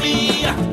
fuerza con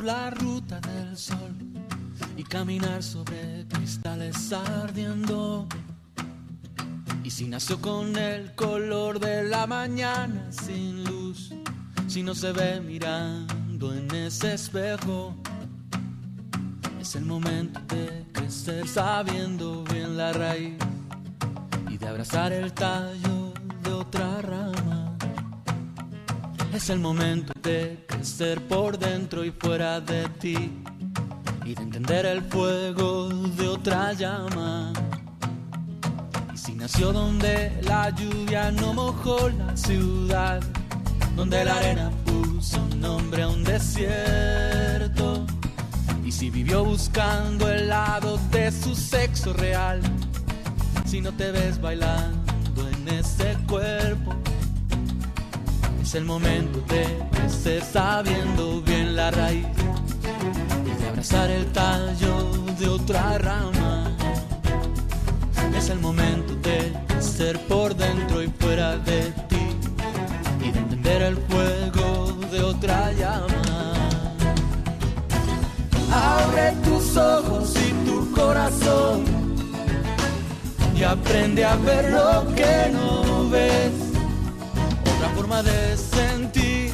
por la ruta del sol y caminar sobre cristales ardiendo, Y si nació con el color de la mañana sin luz, si no se ve mirando en ese espejo, es el momento de crecer sabiendo bien la raíz y de abrazar el tallo de otra rama. Es el momento de crecer por dentro y fuera de ti y de entender el fuego de otra llama. Y si nació donde la lluvia no mojó la ciudad, donde la arena puso nombre a un desierto. Y si vivió buscando el lado de su sexo real, si no te ves bailando en ese cuerpo, es el momento de crecer sabiendo bien la raíz y de abrazar el tallo de otra rama. Es el momento de ser por dentro y fuera de ti y de entender el fuego de otra llama. Abre tus ojos y tu corazón y aprende a ver lo que no ves. Forma de sentir.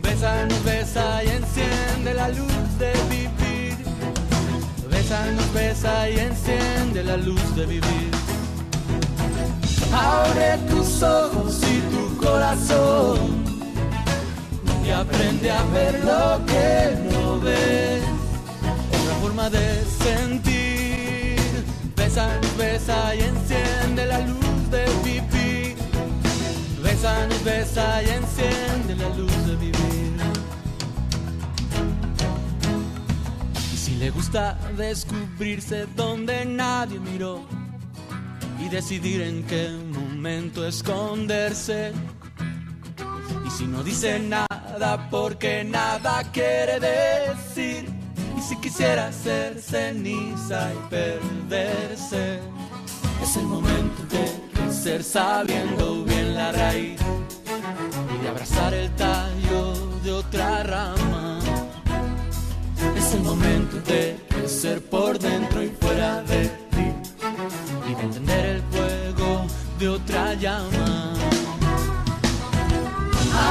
Bésanos, besa y enciende la luz de vivir. Bésanos, besa y enciende la luz de vivir. Abre tus ojos y tu corazón y aprende a ver lo que no ves. Otra forma de sentir. Bésanos, besa y enciende la luz besa y enciende la luz de vivir. Y si le gusta descubrirse donde nadie miró y decidir en qué momento esconderse. Y si no dice nada porque nada quiere decir. Y si quisiera ser ceniza y perderse. Es el momento de crecer sabiendo bien la raíz de abrazar el tallo de otra rama. Es el momento de crecer por dentro y fuera de ti y de entender el fuego de otra llama.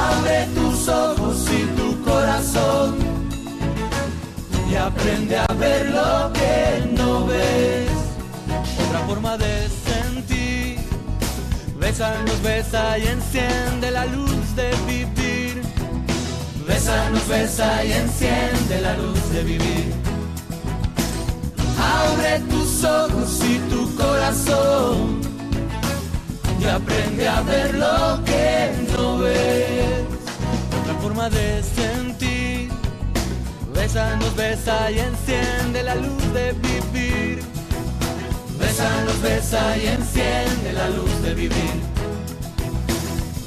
Abre tus ojos y tu corazón y aprende a ver lo que no ves. Otra forma de sentir. Bésanos, besa y enciende la luz de vivir. Besa y enciende la luz de vivir. Abre tus ojos y tu corazón y aprende a ver lo que no ves. Otra forma de sentir. Bésanos, besa y enciende la luz de vivir. Bésanos, besa y enciende la luz de vivir.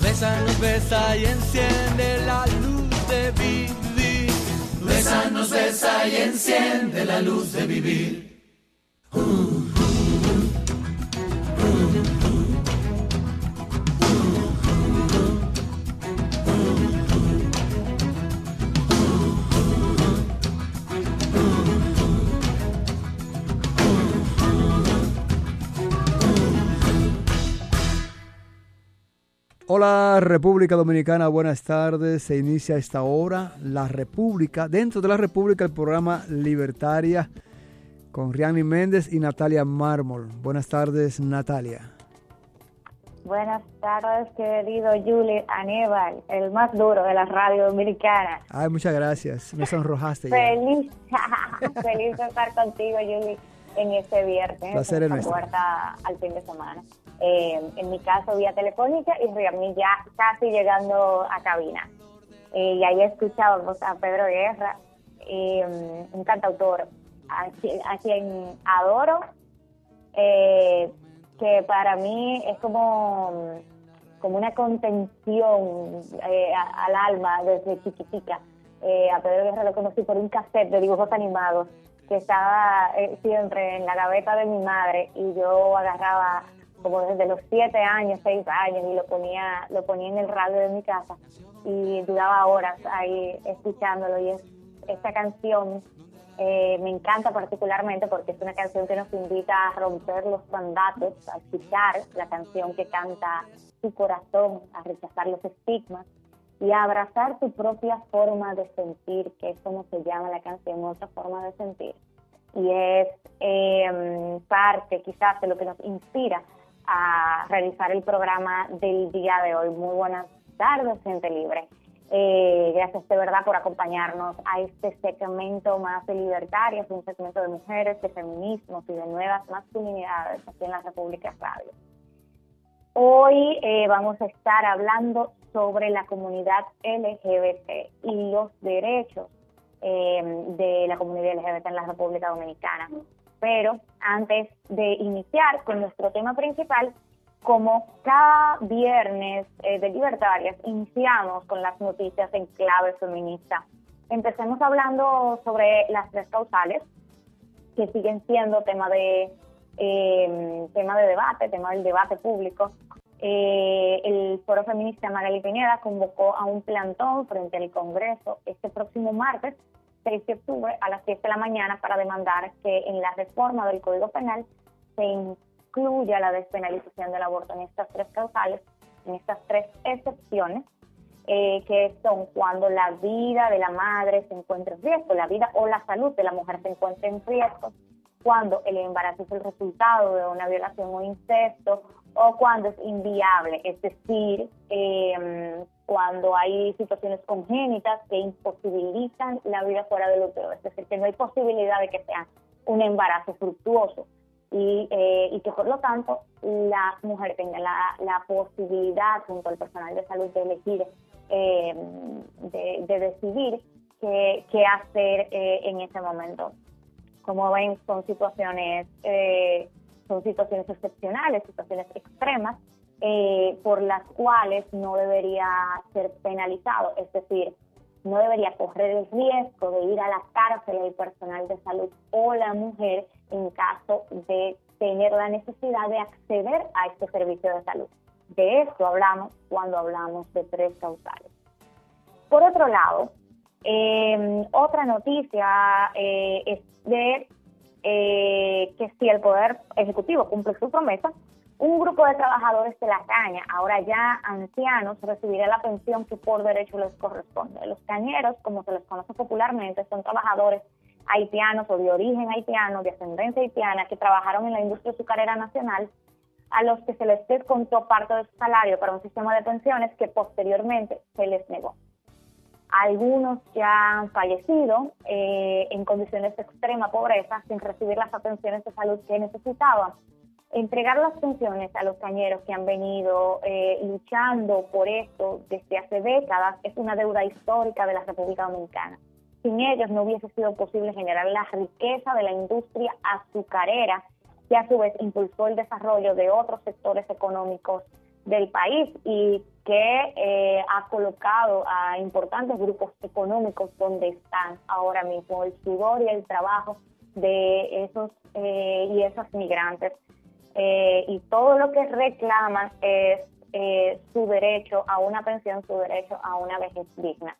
Bésanos, besa y enciende la luz de vivir. Bésanos, besa y enciende la luz de vivir. Hola República Dominicana, buenas tardes. Se inicia a esta hora la República, dentro de la República el programa Libertaria con Riani Méndez y Natalia Mármol. Buenas tardes Natalia. Buenas tardes, querido Julie Aníbal, el más duro de la radio dominicana. Ay, muchas gracias. Me sonrojaste. Feliz, feliz de estar contigo, Julie, en este viernes, Placer es en esta nuestro. puerta al fin de semana. Eh, en mi caso, vía telefónica y Riami ya casi llegando a cabina. Eh, y ahí escuchábamos a Pedro Guerra, eh, un cantautor a, qui- a quien adoro, eh, que para mí es como, como una contención eh, a- al alma desde chiquitica. Eh, a Pedro Guerra lo conocí por un cassette de dibujos animados que estaba eh, siempre en la gaveta de mi madre y yo agarraba como desde los siete años, seis años y lo ponía, lo ponía en el radio de mi casa y duraba horas ahí escuchándolo. Y es esta canción Eh, me encanta particularmente porque es una canción que nos invita a romper los mandatos, a escuchar la canción que canta tu corazón, a rechazar los estigmas y abrazar tu propia forma de sentir, que es como se llama la canción, otra forma de sentir. Y es eh, parte quizás de lo que nos inspira a realizar el programa del día de hoy. Muy buenas tardes, gente libre. Eh, gracias de verdad por acompañarnos a este segmento más de libertarias, un segmento de mujeres, de feminismos y de nuevas masculinidades aquí en la República Radio. Hoy eh, vamos a estar hablando sobre la comunidad LGBT y los derechos eh, de la comunidad LGBT en la República Dominicana. Pero antes de iniciar con nuestro tema principal, como cada viernes eh, de Libertarias, iniciamos con las noticias en clave feminista. Empecemos hablando sobre las tres causales, que siguen siendo tema de, eh, tema de debate, tema del debate público. Eh, el Foro Feminista Magali Pineda convocó a un plantón frente al Congreso este próximo martes, 6 de octubre, a las 10 de la mañana, para demandar que en la reforma del Código Penal se incluya la despenalización del aborto en estas tres causales, en estas tres excepciones, eh, que son cuando la vida de la madre se encuentra en riesgo, la vida o la salud de la mujer se encuentra en riesgo, cuando el embarazo es el resultado de una violación o incesto, o cuando es inviable, es decir, eh, cuando hay situaciones congénitas que imposibilitan la vida fuera del útero, es decir, que no hay posibilidad de que sea un embarazo fructuoso. Y, eh, y que por lo tanto la mujer tenga la, la posibilidad junto al personal de salud de elegir, eh, de, de decidir qué, qué hacer eh, en ese momento. Como ven, son situaciones, eh, son situaciones excepcionales, situaciones extremas, eh, por las cuales no debería ser penalizado, es decir, no debería correr el riesgo de ir a la cárcel el personal de salud o la mujer en caso de tener la necesidad de acceder a este servicio de salud. De esto hablamos cuando hablamos de tres causales. Por otro lado, eh, otra noticia eh, es de eh, que si el Poder Ejecutivo cumple su promesa, un grupo de trabajadores de la caña, ahora ya ancianos, recibirá la pensión que por derecho les corresponde. Los cañeros, como se les conoce popularmente, son trabajadores haitianos o de origen haitiano, de ascendencia haitiana, que trabajaron en la industria azucarera nacional, a los que se les descontó parte de su salario para un sistema de pensiones que posteriormente se les negó. Algunos ya han fallecido eh, en condiciones de extrema pobreza sin recibir las atenciones de salud que necesitaban. Entregar las pensiones a los cañeros que han venido eh, luchando por esto desde hace décadas es una deuda histórica de la República Dominicana. Sin ellos no hubiese sido posible generar la riqueza de la industria azucarera, que a su vez impulsó el desarrollo de otros sectores económicos del país y que eh, ha colocado a importantes grupos económicos donde están ahora mismo el sudor y el trabajo de esos eh, y esas migrantes. Eh, y todo lo que reclaman es eh, su derecho a una pensión, su derecho a una vejez digna.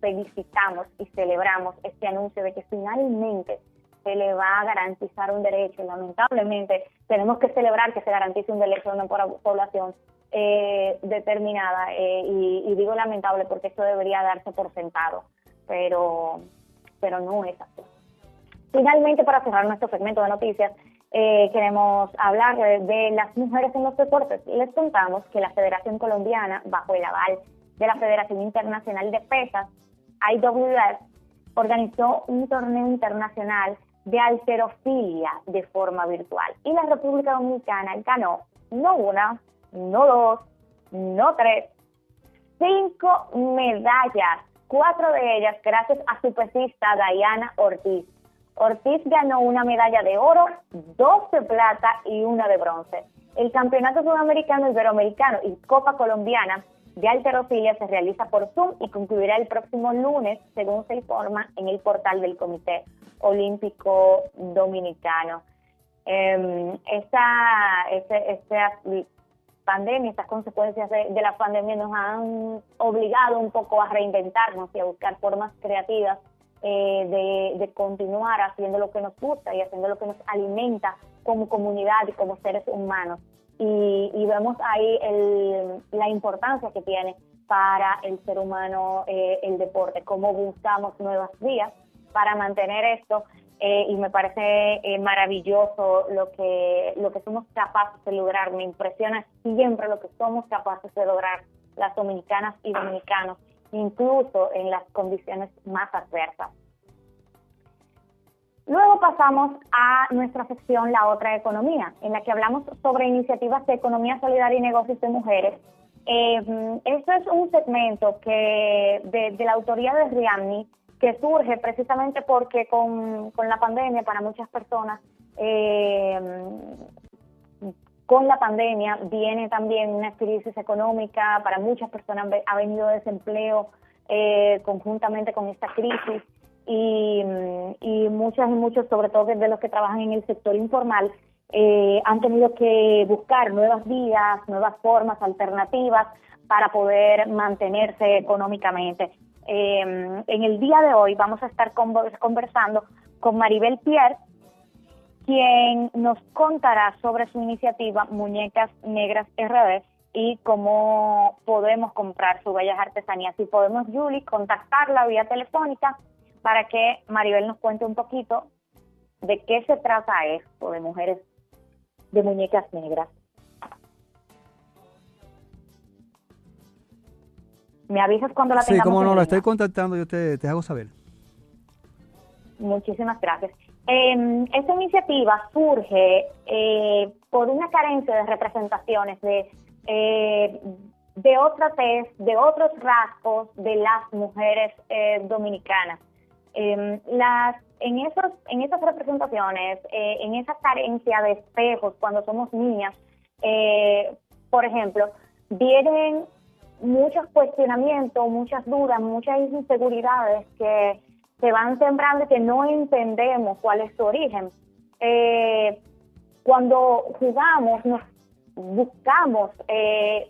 Felicitamos y celebramos este anuncio de que finalmente se le va a garantizar un derecho. Lamentablemente, tenemos que celebrar que se garantice un derecho a una población eh, determinada. Eh, y, y, digo lamentable porque esto debería darse por sentado, pero, pero no es así. Finalmente, para cerrar nuestro segmento de noticias, eh, queremos hablar de, las mujeres en los deportes. Les contamos que la Federación Colombiana, bajo el aval de la Federación Internacional de Pesas, IWS, organizó un torneo internacional de alterofilia de forma virtual. Y la República Dominicana ganó no una, no dos, no tres, cinco medallas, cuatro de ellas gracias a su pesista Diana Ortiz. Ortiz ganó una medalla de oro, dos de plata y una de bronce. El Campeonato Sudamericano, Iberoamericano y Copa Colombiana de Alterofilia se realiza por Zoom y concluirá el próximo lunes, según se informa en el portal del Comité Olímpico Dominicano. Eh, pandemia, estas consecuencias de, la pandemia nos han obligado un poco a reinventarnos y a buscar formas creativas eh, de, de continuar haciendo lo que nos gusta y haciendo lo que nos alimenta como comunidad y como seres humanos. Y, y vemos ahí el, la importancia que tiene para el ser humano eh, el deporte, cómo buscamos nuevas vías para mantener esto eh, y me parece eh, maravilloso lo que lo que somos capaces de lograr. Me impresiona siempre lo que somos capaces de lograr las dominicanas y dominicanos, incluso en las condiciones más adversas. Luego pasamos a nuestra sección La Otra Economía, en la que hablamos sobre iniciativas de economía solidaria y negocios de mujeres. Eh, esto es un segmento que de la autoría de Riamni que surge precisamente porque con, con la pandemia para muchas personas eh, con la pandemia viene también una crisis económica, para muchas personas ha venido desempleo eh, conjuntamente con esta crisis y, y muchas y muchos, sobre todo de los que trabajan en el sector informal, eh, han tenido que buscar nuevas vías, nuevas formas, alternativas para poder mantenerse económicamente. Eh, en el día de hoy vamos a estar conversando con Maribel Pierre, quien nos contará sobre su iniciativa Muñecas Negras RD y cómo podemos comprar sus bellas artesanías. Si podemos, Julie, contactarla vía telefónica para que Maribel nos cuente un poquito de qué se trata esto de mujeres de muñecas negras. Me avisas cuando la Sí, tengamos. como en no, la estoy contactando, yo te, te hago saber. Muchísimas gracias. Eh, esta iniciativa surge eh, por una carencia de representaciones de, eh, de otra tez, de otros rasgos de las mujeres eh, dominicanas. Eh, las, en, esos, en esas representaciones, eh, en esa carencia de espejos cuando somos niñas, eh, por ejemplo, vienen muchos cuestionamientos, muchas dudas, muchas inseguridades que se van sembrando y que no entendemos cuál es su origen. Eh, cuando jugamos, nos buscamos eh,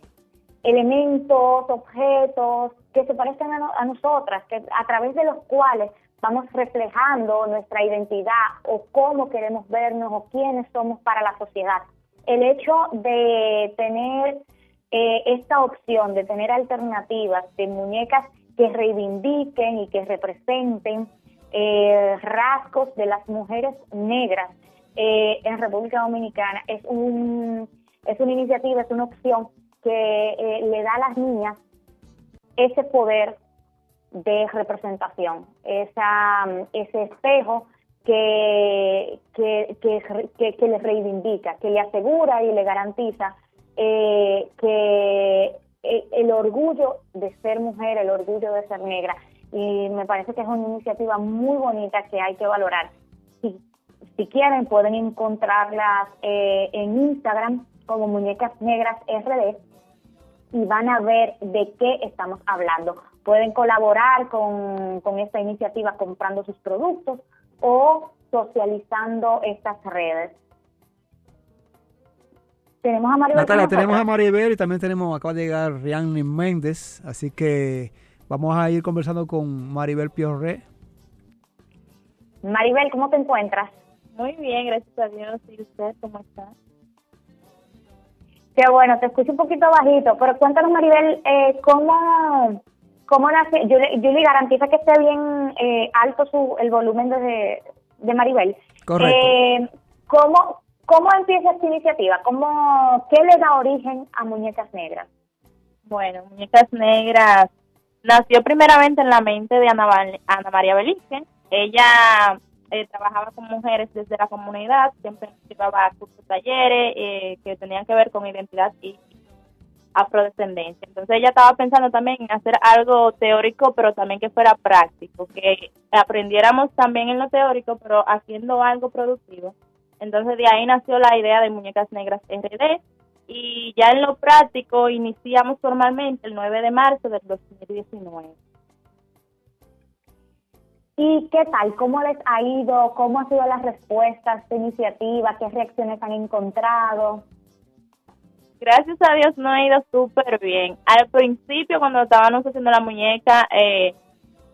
elementos, objetos que se parezcan a, no- a nosotras, que a través de los cuales vamos reflejando nuestra identidad o cómo queremos vernos o quiénes somos para la sociedad. El hecho de tener eh, esta opción, de tener alternativas de muñecas que reivindiquen y que representen eh, rasgos de las mujeres negras eh, en República Dominicana. Es un es una iniciativa, es una opción que eh, le da a las niñas ese poder de representación, esa, ese espejo que, que, que, que, les reivindica, que le asegura y le garantiza eh, que eh, el orgullo de ser mujer, el orgullo de ser negra. Y me parece que es una iniciativa muy bonita que hay que valorar. Si, quieren, pueden encontrarlas eh, en Instagram como Muñecas Negras RD y van a ver de qué estamos hablando. Pueden colaborar con esta iniciativa comprando sus productos o socializando estas redes. Tenemos a Mario Natalia, tenemos a Maribel y también tenemos, acaba de llegar Rianni Méndez, así que vamos a ir conversando con Maribel Piorre. Maribel, ¿cómo te encuentras? Muy bien, gracias a Dios. ¿Y usted cómo está? Qué bueno, te escucho un poquito bajito, pero cuéntanos, Maribel, eh, ¿cómo, cómo nace? Yo, le- yo le garantiza que esté bien eh, alto su, el volumen de, de Maribel. Correcto. Eh, ¿cómo, ¿Cómo empieza esta iniciativa? ¿Cómo, ¿Qué le da origen a Muñecas Negras? Bueno, Muñecas Negras nació primeramente en la mente de Ana, Ana María Belice. Ella eh, trabajaba con mujeres desde la comunidad, siempre llevaba cursos, talleres eh, que tenían que ver con identidad y afrodescendencia. Entonces ella estaba pensando también en hacer algo teórico, pero también que fuera práctico, que aprendiéramos también en lo teórico, pero haciendo algo productivo. Entonces de ahí nació la idea de Muñecas Negras RD y ya en lo práctico iniciamos formalmente el 9 de marzo del 2019. ¿Y qué tal? ¿Cómo les ha ido? ¿Cómo han sido las respuestas esta iniciativa? ¿Qué reacciones han encontrado? Gracias a Dios no ha ido súper bien. Al principio, cuando estábamos haciendo la muñeca, eh,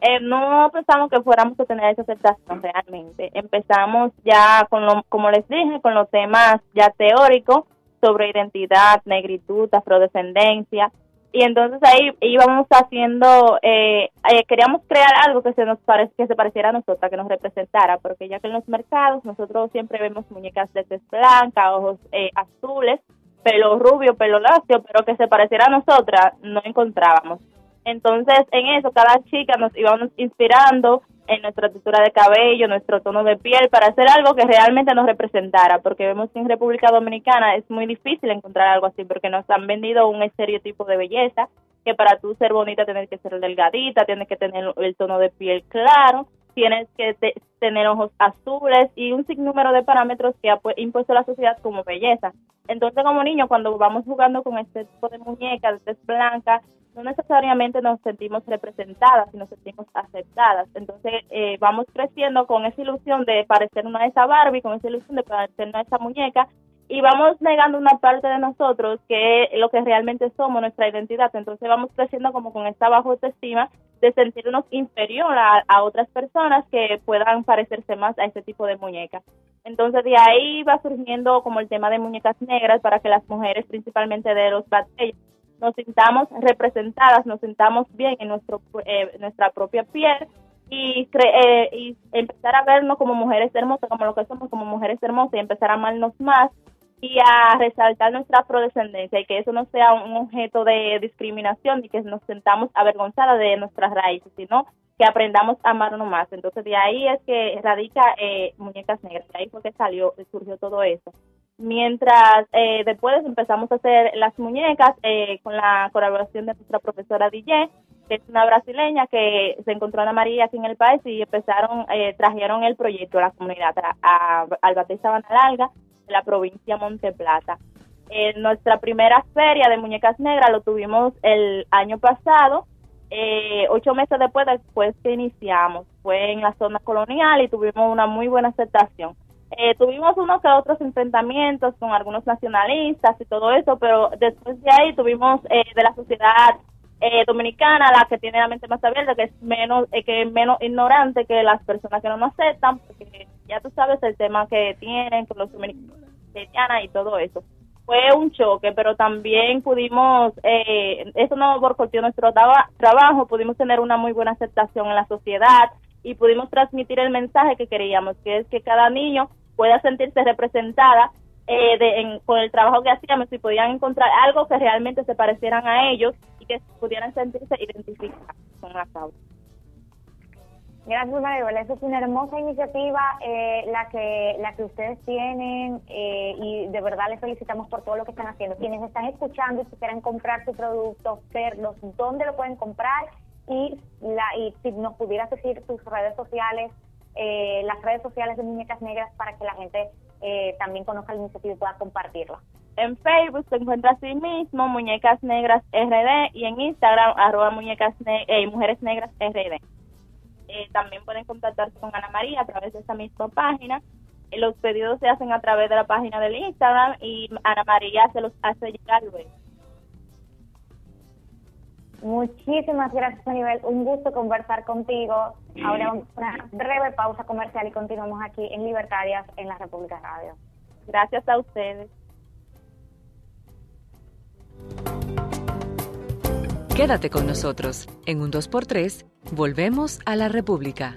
eh, no pensamos que fuéramos a tener esa aceptación realmente. Empezamos ya con lo, como les dije, con los temas ya teóricos sobre identidad, negritud, afrodescendencia. Y entonces ahí íbamos haciendo, eh, eh, queríamos crear algo que se nos pare- que se pareciera a nosotras, que nos representara, porque ya que en los mercados nosotros siempre vemos muñecas de tez blanca, ojos eh, azules, pelo rubio, pelo lacio, pero que se pareciera a nosotras no encontrábamos. Entonces, en eso, cada chica nos íbamos inspirando en nuestra textura de cabello, nuestro tono de piel, para hacer algo que realmente nos representara, porque vemos que en República Dominicana es muy difícil encontrar algo así, porque nos han vendido un estereotipo de belleza, que para tú ser bonita tienes que ser delgadita, tienes que tener el tono de piel claro, tienes que te- tener ojos azules y un sinnúmero de parámetros que ha pu- impuesto la sociedad como belleza. Entonces, como niños, cuando vamos jugando con este tipo de muñecas, de blanca, no necesariamente nos sentimos representadas, sino nos sentimos aceptadas. Entonces, eh, vamos creciendo con esa ilusión de parecer una de esa Barbie, con esa ilusión de parecer una de esa muñeca, y vamos negando una parte de nosotros que es lo que realmente somos, nuestra identidad. Entonces, vamos creciendo como con esta bajo autoestima de sentirnos inferior a, a otras personas que puedan parecerse más a este tipo de muñecas. Entonces de ahí va surgiendo como el tema de muñecas negras para que las mujeres, principalmente de los batallas, nos sintamos representadas, nos sintamos bien en nuestro eh, nuestra propia piel y, cre- eh, y empezar a vernos como mujeres hermosas, como lo que somos como mujeres hermosas y empezar a amarnos más y a resaltar nuestra afrodescendencia y que eso no sea un objeto de discriminación y que nos sentamos avergonzadas de nuestras raíces, sino que aprendamos a amarnos más. Entonces de ahí es que radica eh, Muñecas Negras, de ahí fue que salió, surgió todo eso. Mientras eh, después empezamos a hacer las muñecas eh, con la colaboración de nuestra profesora DJ, que es una brasileña que se encontró Ana María aquí en el país y empezaron, eh, trajeron el proyecto a la comunidad, a, al Sabana Larga, de la provincia Monte Plata. Eh, nuestra primera feria de muñecas negras lo tuvimos el año pasado, eh, ocho meses después, después que iniciamos. Fue en la zona colonial y tuvimos una muy buena aceptación. Eh, tuvimos unos que otros enfrentamientos con algunos nacionalistas y todo eso, pero después de ahí tuvimos eh, de la sociedad eh, dominicana, la que tiene la mente más abierta, que es menos eh, que es menos ignorante que las personas que no nos aceptan, porque ya tú sabes el tema que tienen con los dominicanos y todo eso. Fue un choque, pero también pudimos, eh, eso no boicoteó nuestro traba- trabajo, pudimos tener una muy buena aceptación en la sociedad y pudimos transmitir el mensaje que queríamos, que es que cada niño pueda sentirse representada eh, de, en- con el trabajo que hacíamos y podían encontrar algo que realmente se parecieran a ellos y que pudieran sentirse identificados con la causa. Gracias, Maribel. Esa es una hermosa iniciativa eh, la que la que ustedes tienen eh, y de verdad les felicitamos por todo lo que están haciendo. Quienes están escuchando y si quieren comprar su producto, verlos, dónde lo pueden comprar y la y si nos pudieras decir tus redes sociales, eh, las redes sociales de Muñecas Negras para que la gente eh, también conozca la iniciativa y pueda compartirla. En Facebook se encuentra así mismo Muñecas Negras RD y en Instagram arroba muñecas ne- eh, Mujeres Negras RD. Eh, también pueden contactarse con Ana María a través de esa misma página. Los pedidos se hacen a través de la página del Instagram y Ana María se los hace llegar luego. Muchísimas gracias, Maribel. Un gusto conversar contigo. Ahora vamos a una breve pausa comercial y continuamos aquí en Libertarias en la República Radio. Gracias a ustedes. Quédate con nosotros. En un 2x3, volvemos a la República.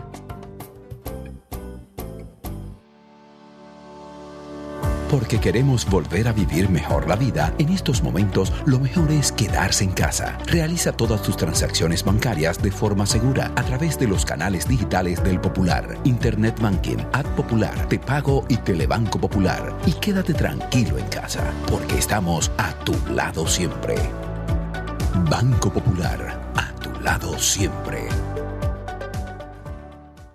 Porque queremos volver a vivir mejor la vida, en estos momentos lo mejor es quedarse en casa. Realiza todas tus transacciones bancarias de forma segura a través de los canales digitales del Popular, Internet Banking, Ad Popular, Te Pago y Telebanco Popular. Y quédate tranquilo en casa, porque estamos a tu lado siempre. Banco Popular, a tu lado siempre.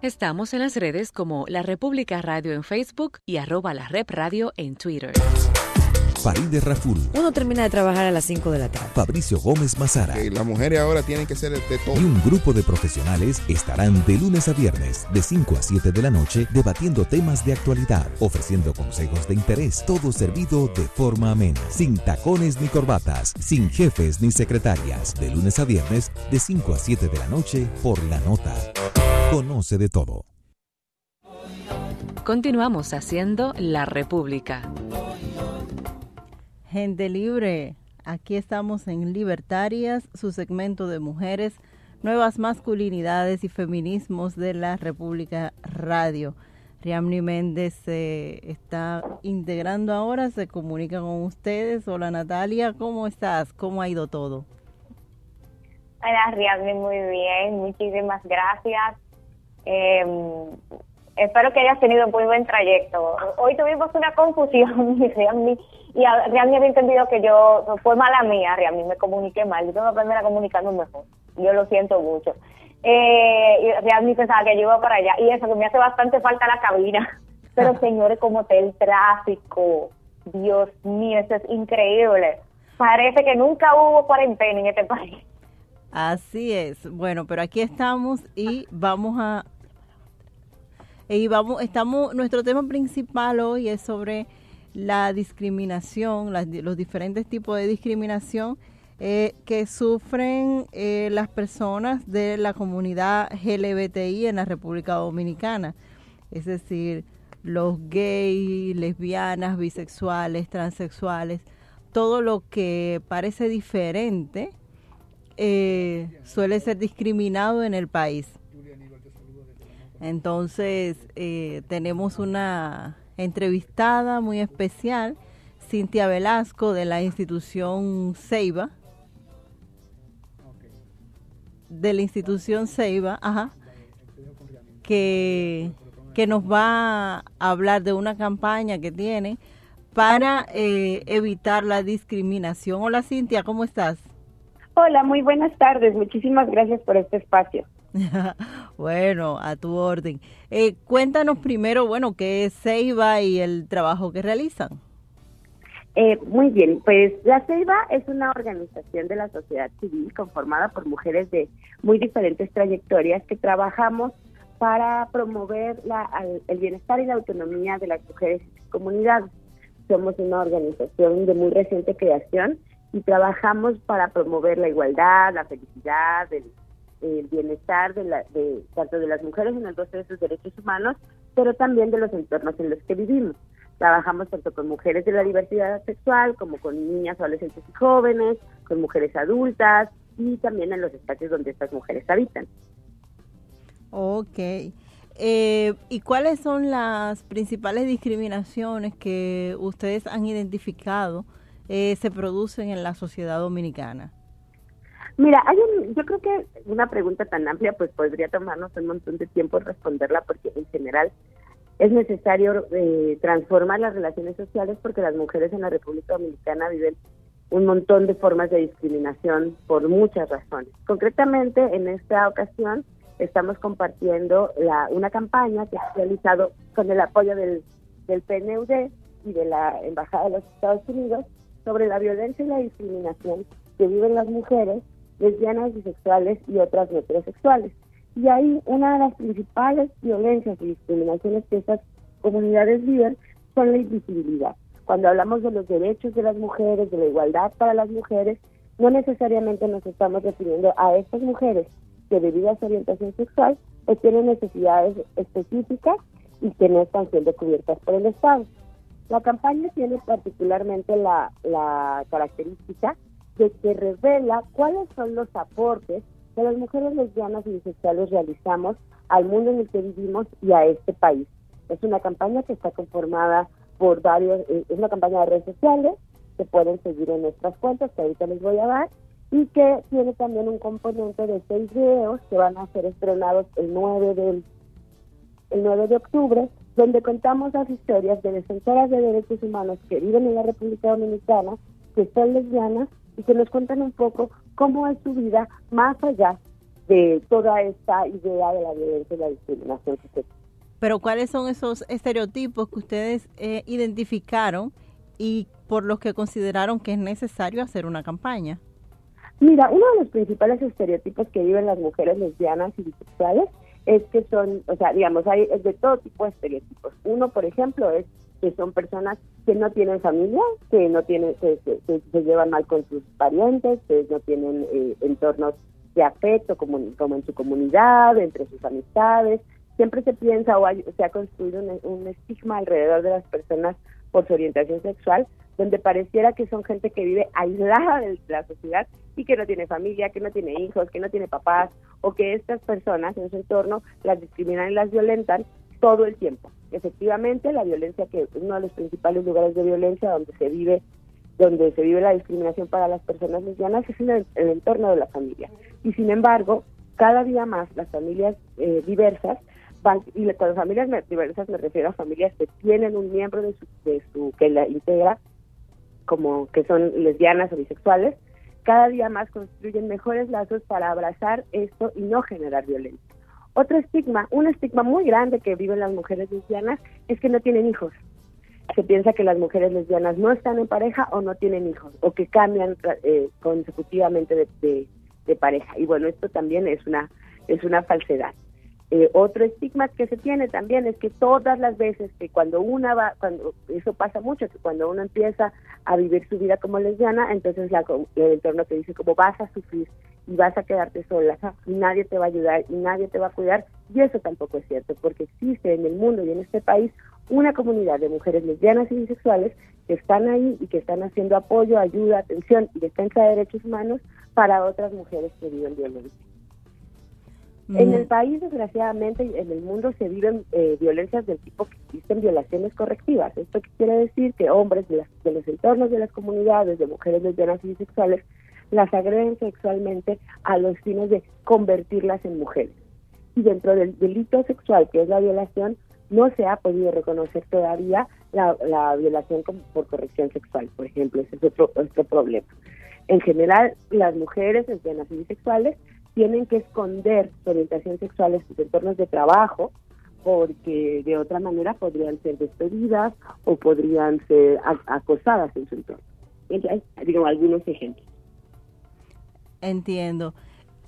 Estamos en las redes como La República Radio en Facebook y arroba la Rep Radio en Twitter. Faride Raful, Uno termina de trabajar a las 5 de la tarde. Fabricio Gómez Mazara. Que las mujeres ahora tienen que ser de todo. Y un grupo de profesionales estarán de lunes a viernes, de 5 a 7 de la noche, debatiendo temas de actualidad, ofreciendo consejos de interés, todo servido de forma amena, sin tacones ni corbatas, sin jefes ni secretarias, de lunes a viernes, de 5 a 7 de la noche, por la nota. Conoce de todo. Continuamos haciendo La República. Gente libre, aquí estamos en Libertarias, su segmento de mujeres, nuevas masculinidades y feminismos de la República Radio. Riamni Méndez se está integrando ahora, se comunica con ustedes. Hola Natalia, ¿cómo estás? ¿Cómo ha ido todo? Hola, Riadmi, muy bien, muchísimas gracias. Eh, espero que hayas tenido un muy buen trayecto. Hoy tuvimos una confusión, Riadmi, y a- Riadmi había entendido que yo, fue mala mía, Riadmi, me comuniqué mal, yo tengo que aprender a comunicarme mejor, yo lo siento mucho. Eh, Riadmi pensaba que yo iba para allá, y eso, que me hace bastante falta la cabina. Pero señores, como está el tráfico, Dios mío, eso es increíble. Parece que nunca hubo cuarentena en este país. Así es. Bueno, pero aquí estamos y vamos a y vamos estamos nuestro tema principal hoy es sobre la discriminación, las- los diferentes tipos de discriminación eh, que sufren eh, las personas de la comunidad LGBTI en la República Dominicana. Es decir, los gays, lesbianas, bisexuales, transexuales, todo lo que parece diferente eh, suele ser discriminado en el país. Entonces, eh, tenemos una entrevistada muy especial, Cintia Velasco, de la institución Ceiba. De la institución Ceiba, ajá, que, que nos va a hablar de una campaña que tiene para eh, evitar la discriminación. Hola Cintia, ¿cómo estás? Hola, muy buenas tardes. Muchísimas gracias por este espacio. bueno, a tu orden. Eh, cuéntanos primero, bueno, qué es Ceiba y el trabajo que realizan. Eh, muy bien, pues la CEIBA es una organización de la sociedad civil conformada por mujeres de muy diferentes trayectorias que trabajamos para promover la- el bienestar y la autonomía de las mujeres y sus comunidades. Somos una organización de muy reciente creación y trabajamos para promover la igualdad, la felicidad, el, el bienestar de, la, de tanto de las mujeres en el goce de sus derechos humanos, pero también de los entornos en los que vivimos. Trabajamos tanto con mujeres de la diversidad sexual como con niñas, adolescentes y jóvenes, con mujeres adultas y también en los espacios donde estas mujeres habitan. Ok. Eh, ¿Y cuáles son las principales discriminaciones que ustedes han identificado eh, se producen en la sociedad dominicana? Mira, hay un, yo creo que una pregunta tan amplia pues podría tomarnos un montón de tiempo responderla porque en general es necesario eh, transformar las relaciones sociales porque las mujeres en la República Dominicana viven un montón de formas de discriminación por muchas razones. Concretamente, en esta ocasión estamos compartiendo la, una campaña que se ha realizado con el apoyo del, del PNUD y de la Embajada de los Estados Unidos sobre la violencia y la discriminación que viven las mujeres lesbianas, bisexuales y otras heterosexuales. Y ahí una de las principales violencias y discriminaciones que estas comunidades viven son la invisibilidad. Cuando hablamos de los derechos de las mujeres, de la igualdad para las mujeres, no necesariamente nos estamos refiriendo a estas mujeres que debido a su orientación sexual pues tienen necesidades específicas y que no están siendo cubiertas por el Estado. La campaña tiene particularmente la, la característica de que revela cuáles son los aportes que las mujeres lesbianas y bisexuales realizamos al mundo en el que vivimos y a este país. Es una campaña que está conformada por varios, eh, es una campaña de redes sociales que pueden seguir en nuestras cuentas, que ahorita les voy a dar, y que tiene también un componente de seis videos que van a ser estrenados el 9 del el 9 de octubre, donde contamos las historias de defensoras de derechos humanos que viven en la República Dominicana, que son lesbianas y que nos cuentan un poco cómo es su vida más allá de toda esta idea de la violencia y la discriminación que se Pero ¿cuáles son esos estereotipos que ustedes eh, identificaron y por los que consideraron que es necesario hacer una campaña. Mira, uno de los principales estereotipos que viven las mujeres lesbianas y bisexuales es que son, o sea, digamos, hay es de todo tipo de estereotipos. Uno, por ejemplo, es que son personas que no tienen familia, que no tienen, que, se llevan mal con sus parientes, que no tienen eh, entornos de afecto como, en su comunidad, entre sus amistades. Siempre se piensa o hay- se ha construido un estigma alrededor de las personas por su orientación sexual, donde pareciera que son gente que vive aislada de la sociedad y que no tiene familia, que no tiene hijos, que no tiene papás, o que estas personas en su entorno las discriminan y las violentan todo el tiempo. Efectivamente, la violencia, que es uno de los principales lugares de violencia donde se vive donde se vive la discriminación para las personas lesbianas es en el, el entorno de la familia. Y sin embargo, cada día más las familias eh, diversas y con familias diversas me refiero a familias que tienen un miembro de su, de su que la integra como que son lesbianas o bisexuales, cada día más construyen mejores lazos para abrazar esto y no generar violencia. Otro estigma, un estigma muy grande que viven las mujeres lesbianas es que no tienen hijos. Se piensa que las mujeres lesbianas no están en pareja o no tienen hijos, o que cambian eh, consecutivamente de, de- pareja. Y bueno, esto también es una, es una falsedad. Eh, otro estigma que se tiene también es que todas las veces que cuando una va, cuando eso pasa mucho, que cuando uno empieza a vivir su vida como lesbiana, entonces la, el entorno te dice como vas a sufrir y vas a quedarte sola y nadie te va a ayudar y nadie te va a cuidar y eso tampoco es cierto porque existe en el mundo y en este país una comunidad de mujeres lesbianas y bisexuales que están ahí y que están haciendo apoyo, ayuda, atención y defensa de derechos humanos para otras mujeres que viven violencia. En el país, desgraciadamente, en el mundo se viven eh, violencias del tipo que existen violaciones correctivas. Esto quiere decir que hombres de, las- de los entornos de las comunidades, de mujeres lesbianas y bisexuales, las agreden sexualmente a los fines de convertirlas en mujeres. Y dentro del delito sexual, que es la violación, no se ha podido reconocer todavía la, la violación como por corrección sexual, por ejemplo. Ese es otro, otro problema. En general, las mujeres lesbianas y bisexuales tienen que esconder su orientación sexual en sus entornos de trabajo porque de otra manera podrían ser despedidas o podrían ser acosadas en su entorno. Entonces, digo algunos ejemplos. Entiendo.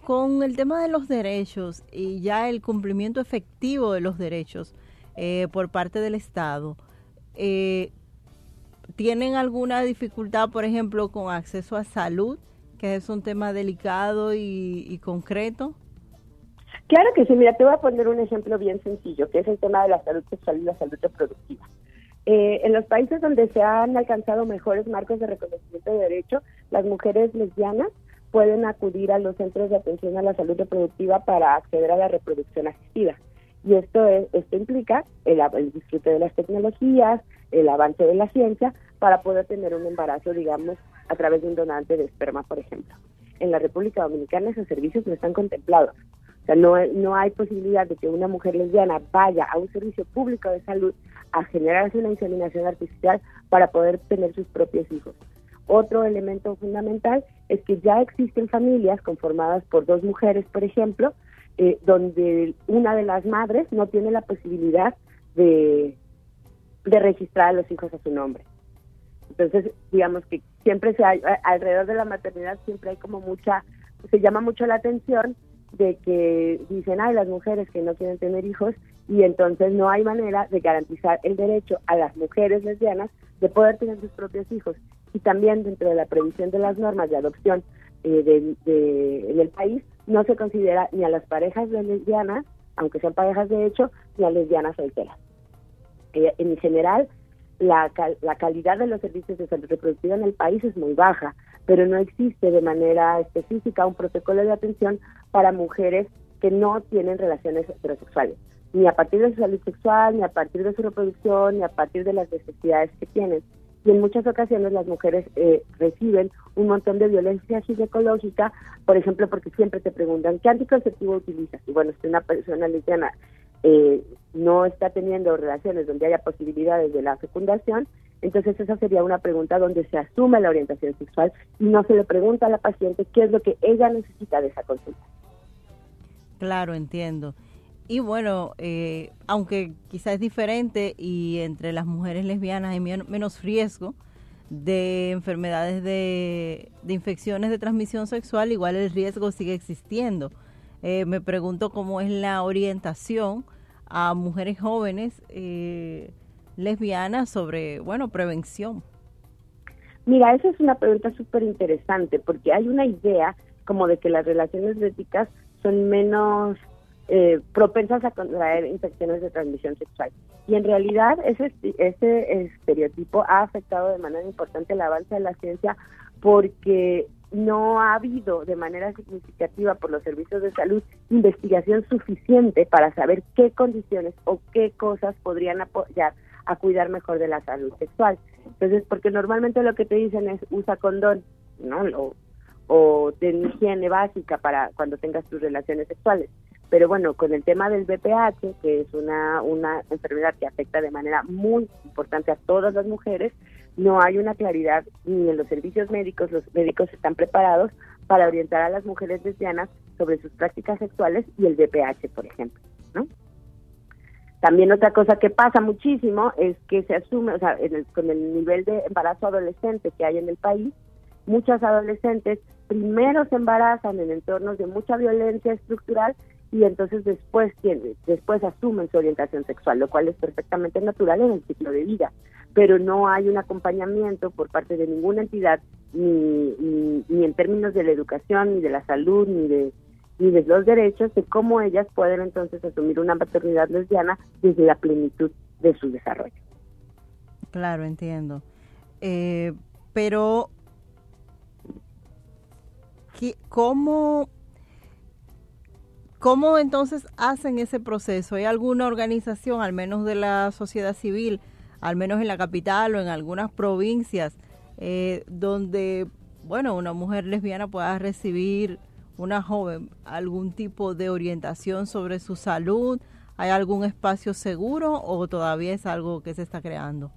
Con el tema de los derechos y ya el cumplimiento efectivo de los derechos eh, por parte del Estado, eh, ¿tienen alguna dificultad, por ejemplo, con acceso a salud, que es un tema delicado y, concreto? Claro que sí, mira, te voy a poner un ejemplo bien sencillo, que es el tema de la salud sexual y la salud reproductiva. Eh, en los países donde se han alcanzado mejores marcos de reconocimiento de derecho, las mujeres lesbianas pueden acudir a los centros de atención a la salud reproductiva para acceder a la reproducción asistida. Y esto, es, esto implica el, el disfrute de las tecnologías, el avance de la ciencia, para poder tener un embarazo, digamos, a través de un donante de esperma, por ejemplo. En la República Dominicana esos servicios no están contemplados. O sea, no, no hay posibilidad de que una mujer lesbiana vaya a un servicio público de salud a generarse una inseminación artificial para poder tener sus propios hijos. Otro elemento fundamental es que ya existen familias conformadas por dos mujeres, por ejemplo, eh, donde una de las madres no tiene la posibilidad de, de registrar a los hijos a su nombre. Entonces, digamos que siempre se hay, alrededor de la maternidad siempre hay como mucha, se llama mucho la atención de que dicen, ay, las mujeres que no quieren tener hijos, y entonces no hay manera de garantizar el derecho a las mujeres lesbianas de poder tener sus propios hijos. Y también dentro de la previsión de las normas de adopción eh, de- en el país, no se considera ni a las parejas de lesbianas, aunque sean parejas de hecho, ni a lesbianas solteras. Eh, en general, la, cal- la calidad de los servicios de salud reproductiva en el país es muy baja, pero no existe de manera específica un protocolo de atención para mujeres que no tienen relaciones heterosexuales, ni a partir de su salud sexual, ni a partir de su reproducción, ni a partir de las necesidades que tienen. Y en muchas ocasiones las mujeres eh, reciben un montón de violencia ginecológica, por ejemplo, porque siempre te preguntan, ¿qué anticonceptivo utilizas? Y bueno, si una persona lesbiana eh, no está teniendo relaciones donde haya posibilidades de la fecundación, entonces esa sería una pregunta donde se asume la orientación sexual y no se le pregunta a la paciente qué es lo que ella necesita de esa consulta. Claro, entiendo. Y bueno, eh, aunque quizás es diferente y entre las mujeres lesbianas hay men- menos riesgo de enfermedades de, de infecciones de transmisión sexual, igual el riesgo sigue existiendo. Eh, me pregunto cómo es la orientación a mujeres jóvenes eh, lesbianas sobre, bueno, prevención. Mira, esa es una pregunta súper interesante porque hay una idea como de que las relaciones lésbicas son menos eh, propensas a contraer infecciones de transmisión sexual. Y en realidad ese, ese estereotipo ha afectado de manera importante el avance de la ciencia porque no ha habido de manera significativa por los servicios de salud investigación suficiente para saber qué condiciones o qué cosas podrían apoyar a cuidar mejor de la salud sexual. Entonces, porque normalmente lo que te dicen es usa condón, ¿no? O, o ten higiene básica para cuando tengas tus relaciones sexuales. Pero bueno, con el tema del BPH, que es una, una enfermedad que afecta de manera muy importante a todas las mujeres, no hay una claridad ni en los servicios médicos, los médicos están preparados para orientar a las mujeres lesbianas sobre sus prácticas sexuales y el BPH, por ejemplo, ¿no? También otra cosa que pasa muchísimo es que se asume, o sea, en el- con el nivel de embarazo adolescente que hay en el país, muchas adolescentes primero se embarazan en entornos de mucha violencia estructural y entonces después después asumen su orientación sexual, lo cual es perfectamente natural en el ciclo de vida, pero no hay un acompañamiento por parte de ninguna entidad ni, ni, ni en términos de la educación, ni de la salud, ni de ni de los derechos de cómo ellas pueden entonces asumir una maternidad lesbiana desde la plenitud de su desarrollo. Claro, entiendo. Eh, pero, ¿qué- ¿cómo, ¿cómo entonces hacen ese proceso? ¿Hay alguna organización, al menos de la sociedad civil, al menos en la capital o en algunas provincias, eh, donde, bueno, una mujer lesbiana pueda recibir, una joven, algún tipo de orientación sobre su salud? ¿Hay algún espacio seguro o todavía es algo que se está creando?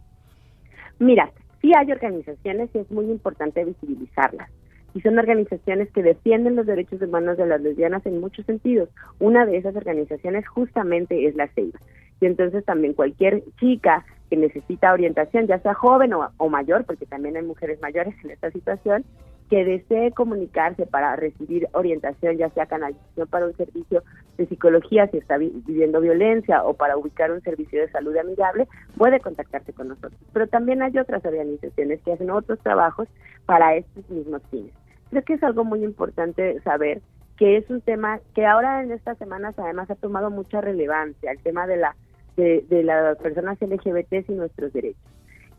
Mira, sí hay organizaciones y es muy importante visibilizarlas. Y son organizaciones que defienden los derechos humanos de las lesbianas en muchos sentidos. Una de esas organizaciones justamente es la CEIBA. Y entonces también cualquier chica que necesita orientación, ya sea joven o, o mayor, porque también hay mujeres mayores en esta situación, que desee comunicarse para recibir orientación, ya sea canalización para un servicio de psicología si está vi- viviendo violencia o para ubicar un servicio de salud amigable, puede contactarse con nosotros. Pero también hay otras organizaciones que hacen otros trabajos para estos mismos fines. Creo que es algo muy importante saber que es un tema que ahora en estas semanas además ha tomado mucha relevancia, el tema de la de, de las personas LGBT y nuestros derechos.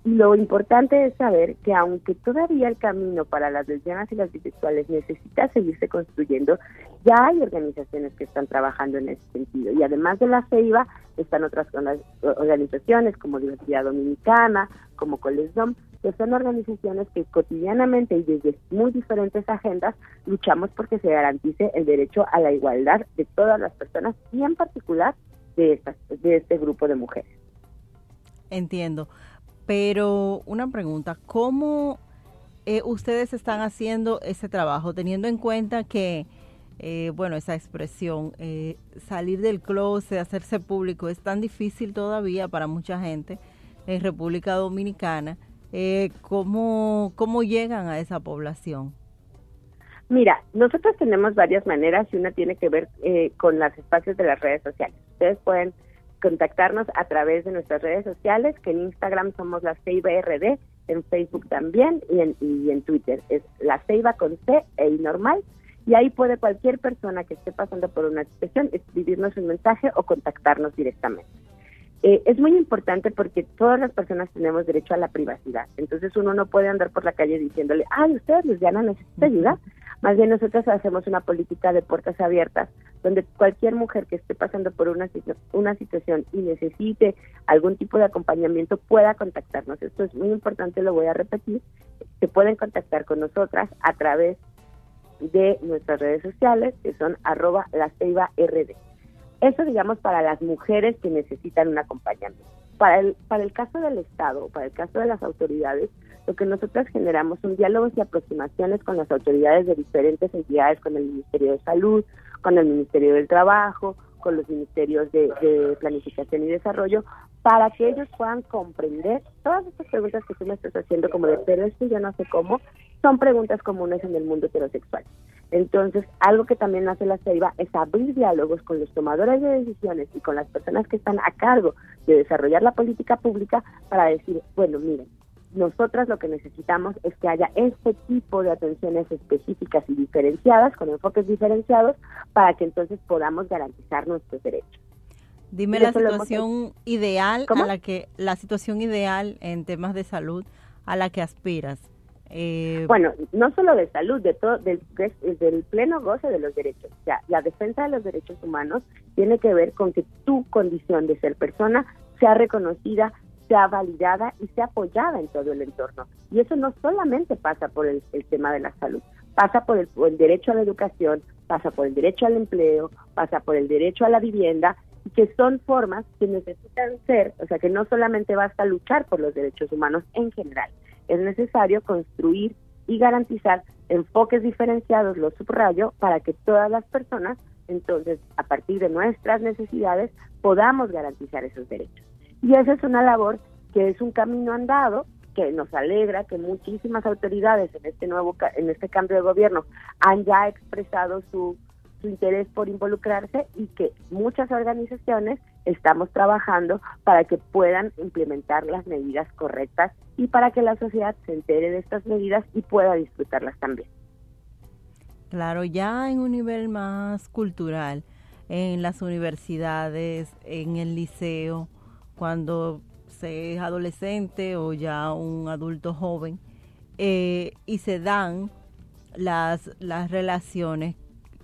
Y lo importante es saber que aunque todavía el camino para las lesbianas y las bisexuales necesita seguirse construyendo, ya hay organizaciones que están trabajando en ese sentido. Y además de la CEIBA, están otras orga- organizaciones como Diversidad Dominicana, como Colesdom, que son organizaciones que cotidianamente y desde muy diferentes agendas luchamos porque se garantice el derecho a la igualdad de todas las personas y en particular de, estas, de este grupo de mujeres. Entiendo. Pero una pregunta, ¿cómo eh, ustedes están haciendo ese trabajo, teniendo en cuenta que, eh, bueno, esa expresión, eh, salir del closet, hacerse público, es tan difícil todavía para mucha gente en República Dominicana? Eh, ¿cómo, ¿Cómo llegan a esa población? Mira, nosotros tenemos varias maneras y una tiene que ver eh, con los espacios de las redes sociales. Ustedes pueden contactarnos a través de nuestras redes sociales, que en Instagram somos la Ceiba RD, en Facebook también y en, y en Twitter. Es la Ceiba con C e normal. Y ahí puede cualquier persona que esté pasando por una situación escribirnos un mensaje o contactarnos directamente. Eh, es muy importante porque todas las personas tenemos derecho a la privacidad. Entonces uno no puede andar por la calle diciéndole, ay, usted, lesbiana, necesita ayuda. Más bien nosotros hacemos una política de puertas abiertas, donde cualquier mujer que esté pasando por una, situ- una situación y necesite algún tipo de acompañamiento pueda contactarnos. Esto es muy importante, lo voy a repetir. Se pueden contactar con nosotras a través de nuestras redes sociales, que son arroba la RD. Eso, digamos, para las mujeres que necesitan un acompañamiento. Para el, para el caso del Estado, para el caso de las autoridades, lo que nosotros generamos son diálogos y aproximaciones con las autoridades de diferentes entidades, con el Ministerio de Salud, con el Ministerio del Trabajo, con los ministerios de, de Planificación y Desarrollo, para que ellos puedan comprender todas estas preguntas que tú me estás haciendo, como de, pero esto yo no sé cómo, son preguntas comunes en el mundo heterosexual. Entonces, algo que también hace la CEIBA es abrir diálogos con los tomadores de decisiones y con las personas que están a cargo de desarrollar la política pública para decir, bueno, miren, nosotras lo que necesitamos es que haya este tipo de atenciones específicas y diferenciadas, con enfoques diferenciados, para que entonces podamos garantizar nuestros derechos. Dime la situación ideal ¿Cómo? a la que la situación ideal en temas de salud a la que aspiras. Eh, Bueno, no solo de salud, de todo, del, pleno goce de los derechos. O sea, la defensa de los derechos humanos tiene que ver con que tu condición de ser persona sea reconocida, sea validada y sea apoyada en todo el entorno. Y eso no solamente pasa por el, tema de la salud, pasa por el, por el derecho a la educación, pasa por el derecho al empleo, pasa por el derecho a la vivienda, que son formas que necesitan ser, o sea, que no solamente basta luchar por los derechos humanos en general, es necesario construir y garantizar enfoques diferenciados, lo subrayo, para que todas las personas, entonces, a partir de nuestras necesidades, podamos garantizar esos derechos. Y esa es una labor que es un camino andado, que nos alegra que muchísimas autoridades en este nuevo en este cambio de gobierno han ya expresado su su interés por involucrarse y que muchas organizaciones estamos trabajando para que puedan implementar las medidas correctas y para que la sociedad se entere de estas medidas y pueda disfrutarlas también. Claro, ya en un nivel más cultural, en las universidades, en el liceo, cuando se es adolescente o ya un adulto joven, eh, y se dan las, las relaciones,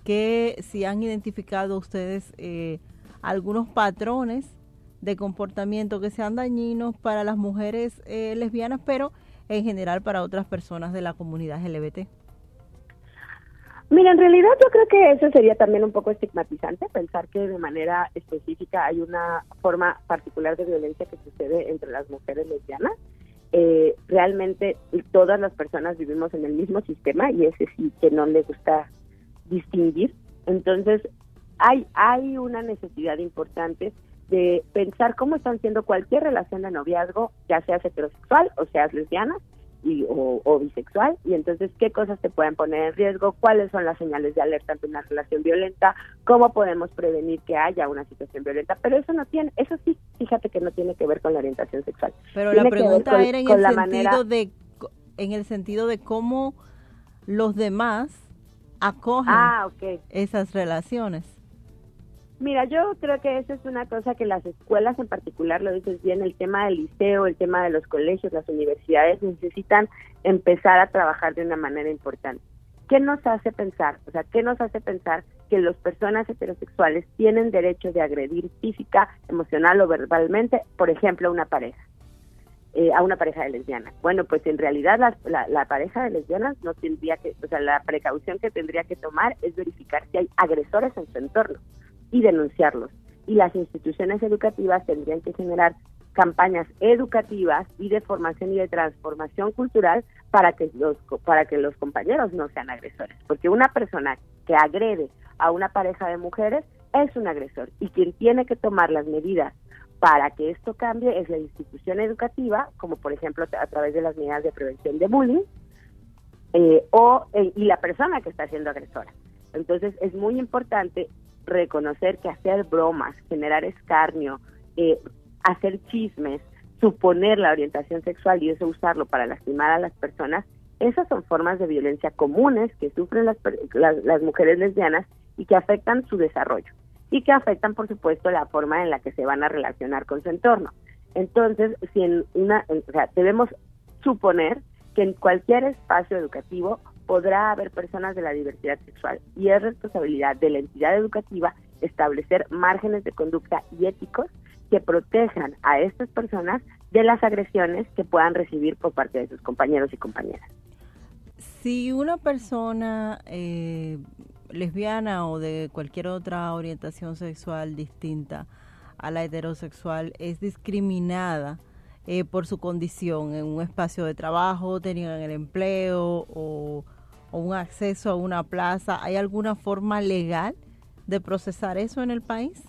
que si han identificado ustedes eh, algunos patrones de comportamiento que sean dañinos para las mujeres eh, lesbianas, pero en general para otras personas de la comunidad LGBT. Mira, en realidad yo creo que eso sería también un poco estigmatizante, pensar que de manera específica hay una forma particular de violencia que sucede entre las mujeres lesbianas. Eh, realmente todas las personas vivimos en el mismo sistema y ese sí que no le gusta distinguir. Entonces, hay, hay una necesidad importante de pensar cómo están siendo cualquier relación de noviazgo, ya seas heterosexual o seas lesbiana y, o, o bisexual, y entonces qué cosas te pueden poner en riesgo, cuáles son las señales de alerta ante una relación violenta, cómo podemos prevenir que haya una situación violenta, pero eso no tiene, eso sí, fíjate que no tiene que ver con la orientación sexual. Pero Tiene la que ver pregunta con- era en el sentido manera- de en el sentido de cómo los demás acogen Ah, esas relaciones. Mira, yo creo que eso es una cosa que las escuelas en particular, lo dices bien, el tema del liceo, el tema de los colegios, las universidades necesitan empezar a trabajar de una manera importante. ¿Qué nos hace pensar? O sea, ¿qué nos hace pensar que las personas heterosexuales tienen derecho de agredir física, emocional o verbalmente, por ejemplo, a una pareja? Eh, a una pareja de lesbianas. Bueno, pues en realidad la, la, la pareja de lesbianas no tendría que, o sea, la precaución que tendría que tomar es verificar si hay agresores en su entorno y denunciarlos. Y las instituciones educativas tendrían que generar campañas educativas y de formación y de transformación cultural para que los para que los compañeros no sean agresores, porque una persona que agrede a una pareja de mujeres es un agresor y quien tiene que tomar las medidas para que esto cambie es la institución educativa, como por ejemplo a través de las medidas de prevención de bullying, eh, o eh, y la persona que está siendo agresora. Entonces es muy importante reconocer que hacer bromas, generar escarnio, eh, hacer chismes, suponer la orientación sexual y eso usarlo para lastimar a las personas, esas son formas de violencia comunes que sufren las, las mujeres lesbianas y que afectan su desarrollo y que afectan, por supuesto, la forma en la que se van a relacionar con su entorno. Entonces, si en una, o sea, debemos suponer que en cualquier espacio educativo podrá haber personas de la diversidad sexual y es responsabilidad de la entidad educativa establecer márgenes de conducta y éticos que protejan a estas personas de las agresiones que puedan recibir por parte de sus compañeros y compañeras. Si una persona eh, lesbiana o de cualquier otra orientación sexual distinta a la heterosexual es discriminada eh, por su condición en un espacio de trabajo, tengan el empleo o, un acceso a una plaza, ¿hay alguna forma legal de procesar eso en el país?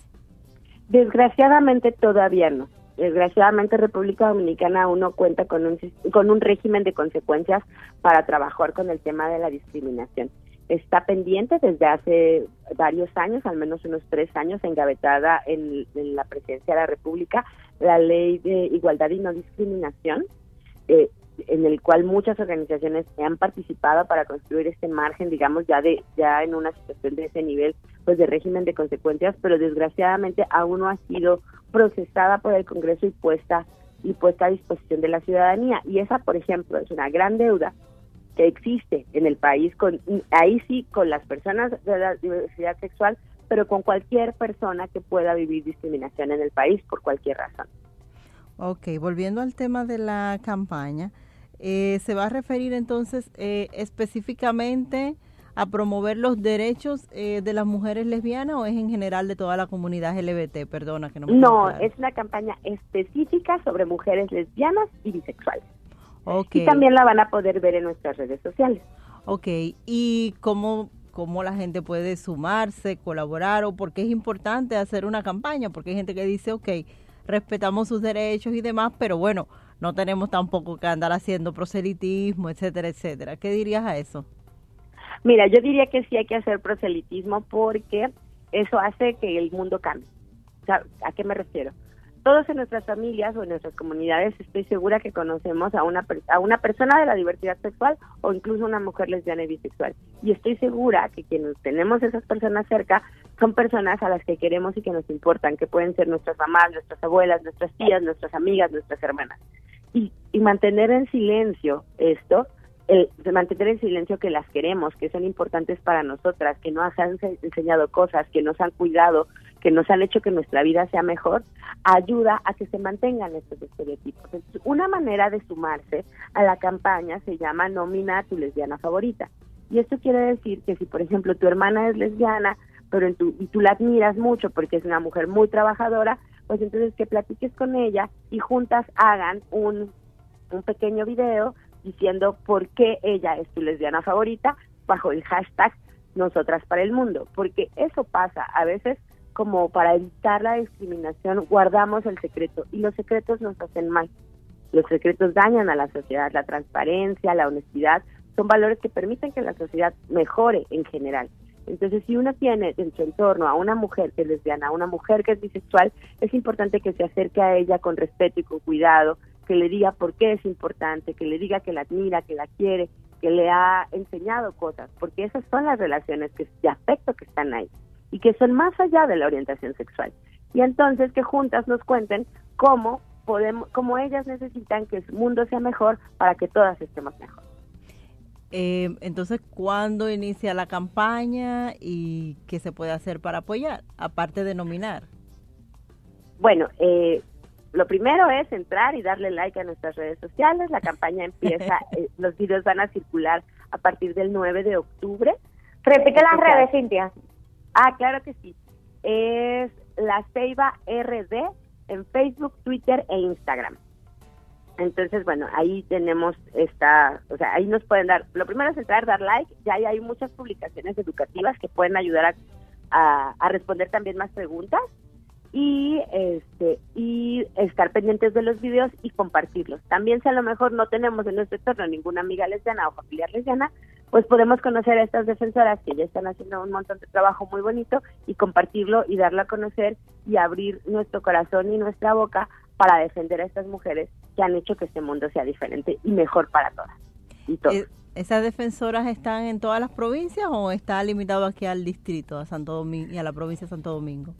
Desgraciadamente todavía no. desgraciadamente República Dominicana uno cuenta con un, con un régimen de consecuencias para trabajar con el tema de la discriminación. Está pendiente desde hace varios años, al menos unos tres años, engavetada en, la presidencia de la República, la ley de igualdad y no discriminación, eh, en el cual muchas organizaciones han participado para construir este margen, digamos, ya de ya en una situación de ese nivel, pues de régimen de consecuencias, pero desgraciadamente aún no ha sido procesada por el Congreso y puesta y puesta a disposición de la ciudadanía. Y esa, por ejemplo, es una gran deuda que existe en el país, con ahí sí con las personas de la diversidad sexual, pero con cualquier persona que pueda vivir discriminación en el país por cualquier razón. Ok, volviendo al tema de la campaña, eh, ¿se va a referir entonces eh, específicamente a promover los derechos eh, de las mujeres lesbianas o es en general de toda la comunidad LGBT? Perdona que no me No, es una campaña específica sobre mujeres lesbianas y bisexuales. Ok. Y también la van a poder ver en nuestras redes sociales. Ok, ¿y cómo, cómo la gente puede sumarse, colaborar o por qué es importante hacer una campaña? Porque hay gente que dice, ok, respetamos sus derechos y demás, pero bueno, no tenemos tampoco que andar haciendo proselitismo, etcétera, etcétera. ¿Qué dirías a eso? Mira, yo diría que sí hay que hacer proselitismo porque eso hace que el mundo cambie. O sea, ¿A qué me refiero? Todos en nuestras familias o en nuestras comunidades estoy segura que conocemos a una, a una persona de la diversidad sexual o incluso una mujer lesbiana y bisexual. Y estoy segura que quienes tenemos esas personas cerca son personas a las que queremos y que nos importan, que pueden ser nuestras mamás, nuestras abuelas, nuestras tías, nuestras amigas, nuestras hermanas. Y, y mantener en silencio esto el, mantener en silencio que las queremos, que son importantes para nosotras, que nos han ense- enseñado cosas, que nos han cuidado, que nos han hecho que nuestra vida sea mejor, ayuda a que se mantengan estos estereotipos. Entonces, una manera de sumarse a la campaña se llama Nomina a tu lesbiana favorita. Y esto quiere decir que si, por ejemplo, tu hermana es lesbiana, pero en tu, y tú la admiras mucho porque es una mujer muy trabajadora, pues entonces que platiques con ella y juntas hagan un, un pequeño video diciendo por qué ella es tu lesbiana favorita bajo el hashtag nosotras para el mundo, porque eso pasa a veces como para evitar la discriminación guardamos el secreto y los secretos nos hacen mal. Los secretos dañan a la sociedad, la transparencia, la honestidad, son valores que permiten que la sociedad mejore en general. Entonces, si uno tiene en su entorno a una mujer que es lesbiana, a una mujer que es bisexual, es importante que se acerque a ella con respeto y con cuidado, que le diga por qué es importante, que le diga que la admira, que la quiere, que le ha enseñado cosas, porque esas son las relaciones que, de afecto que están ahí y que son más allá de la orientación sexual. Y entonces que juntas nos cuenten cómo podemos, cómo ellas necesitan que su mundo sea mejor para que todas estemos mejor. Eh, entonces, ¿cuándo inicia la campaña y qué se puede hacer para apoyar, aparte de nominar? Bueno, eh, lo primero es entrar y darle like a nuestras redes sociales. La campaña empieza, eh, los videos van a circular a partir del 9 de octubre. Repite las redes, Cintia. Ah, claro que sí. Es La Ceiba RD en Facebook, Twitter e Instagram. Entonces, bueno, ahí tenemos esta, o sea, ahí nos pueden dar, lo primero es entrar, dar like, ya ahí hay muchas publicaciones educativas que pueden ayudar a, a, a responder también más preguntas y este y estar pendientes de los videos y compartirlos. También si a lo mejor no tenemos en nuestro entorno ninguna amiga lesbiana o familiar lesbiana, pues podemos conocer a estas defensoras que ya están haciendo un montón de trabajo muy bonito y compartirlo y darlo a conocer y abrir nuestro corazón y nuestra boca para defender a estas mujeres que han hecho que este mundo sea diferente y mejor para todas y todos. Eh, ¿Esas defensoras están en todas las provincias o está limitado aquí al distrito, a Santo Domingo y a la provincia de Santo Domingo?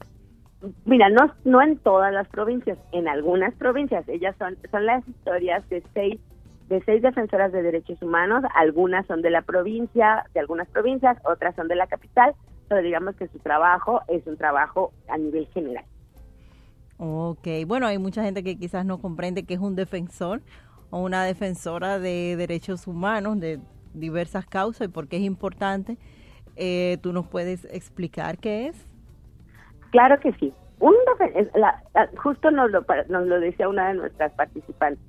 Mira, no, no en todas las provincias, en algunas provincias. Ellas son, son las historias de seis, de seis defensoras de derechos humanos. Algunas son de la provincia, de algunas provincias, otras son de la capital, pero digamos que su trabajo es un trabajo a nivel general. Ok, bueno, hay mucha gente que quizás no comprende que es un defensor o una defensora de derechos humanos de diversas causas y por qué es importante. Eh, ¿Tú nos puedes explicar qué es? Claro que sí. Un la- la- justo nos lo, nos lo decía una de nuestras participantes.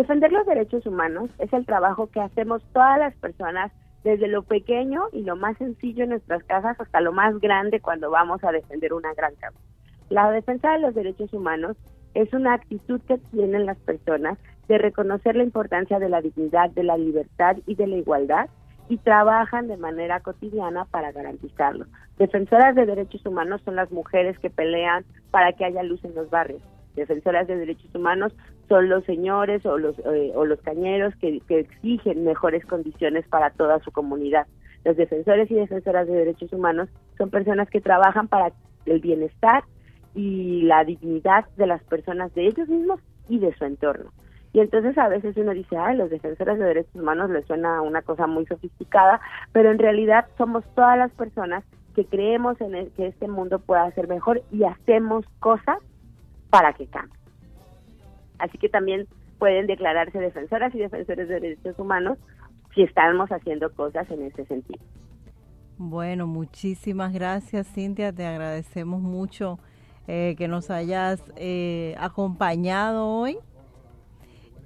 Defender los derechos humanos es el trabajo que hacemos todas las personas desde lo pequeño y lo más sencillo en nuestras casas hasta lo más grande cuando vamos a defender una gran causa. La defensa de los derechos humanos es una actitud que tienen las personas de reconocer la importancia de la dignidad, de la libertad y de la igualdad y trabajan de manera cotidiana para garantizarlo. Defensoras de derechos humanos son las mujeres que pelean para que haya luz en los barrios. Defensoras de derechos humanos son los señores o los, eh, o los cañeros que, que exigen mejores condiciones para toda su comunidad. Los defensores y defensoras de derechos humanos son personas que trabajan para el bienestar y la dignidad de las personas, de ellos mismos y de su entorno. Y entonces a veces uno dice, ay, los defensores de derechos humanos les suena una cosa muy sofisticada, pero en realidad somos todas las personas que creemos en el- que este mundo pueda ser mejor y hacemos cosas para que cambie. Así que también pueden declararse defensoras y defensores de derechos humanos si estamos haciendo cosas en ese sentido. Bueno, muchísimas gracias Cintia, te agradecemos mucho eh, que nos hayas eh, acompañado hoy.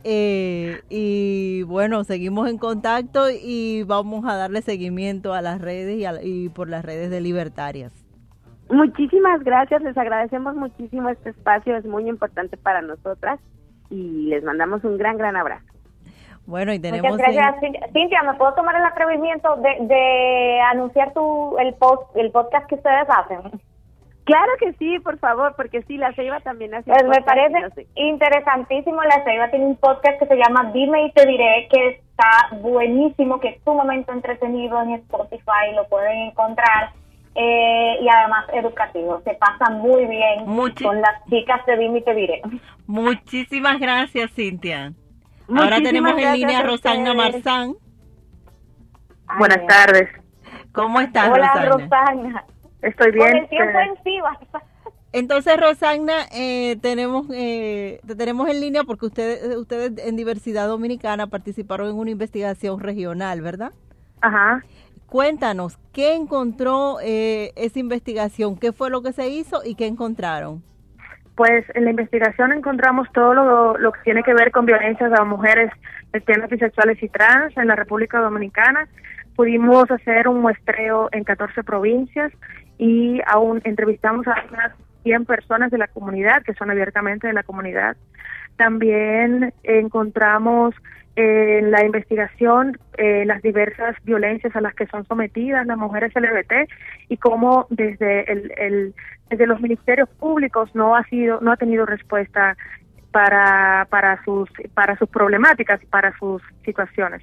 Eh, y bueno, seguimos en contacto y vamos a darle seguimiento a las redes y, a- y por las redes de Libertarias. Muchísimas gracias, les agradecemos muchísimo este espacio, es muy importante para nosotras y les mandamos un gran, gran abrazo. Bueno, y tenemos... Muchas gracias, Cintia. Cintia, ¿me puedo tomar el atrevimiento de, de anunciar tu, el, post, el podcast que ustedes hacen? Claro que sí, por favor, porque sí, la Ceiba también hace Pues me parece no sé. interesantísimo. La Ceiba tiene un podcast que se llama Dime y te diré, que está buenísimo, que es sumamente entretenido en Spotify, lo pueden encontrar. Eh, y además educativo, se pasa muy bien Muchi- con las chicas de Dime y te diré. Muchísimas gracias, Cintia. Ahora tenemos en línea a Rosana. Marzán. Buenas tardes. ¿Cómo estás, Hola, Rosana? Rosana. Estoy bien. Con el tiempo eh, encima. Entonces, Rosagna, eh, tenemos, eh, te tenemos en línea porque ustedes, ustedes en Diversidad Dominicana participaron en una investigación regional, ¿verdad? Ajá. Cuéntanos, ¿qué encontró eh, esa investigación? ¿Qué fue lo que se hizo y qué encontraron? Pues en la investigación encontramos todo lo, lo que tiene que ver con violencias a mujeres lesbianas, bisexuales y trans en la República Dominicana. Pudimos hacer un muestreo en 14 provincias y aún entrevistamos a unas 100 personas de la comunidad, que son abiertamente de la comunidad. También encontramos en la investigación eh, las diversas violencias a las que son sometidas las mujeres LGBT y cómo desde el, el- desde los ministerios públicos no ha sido no ha tenido respuesta para para sus para sus problemáticas para sus situaciones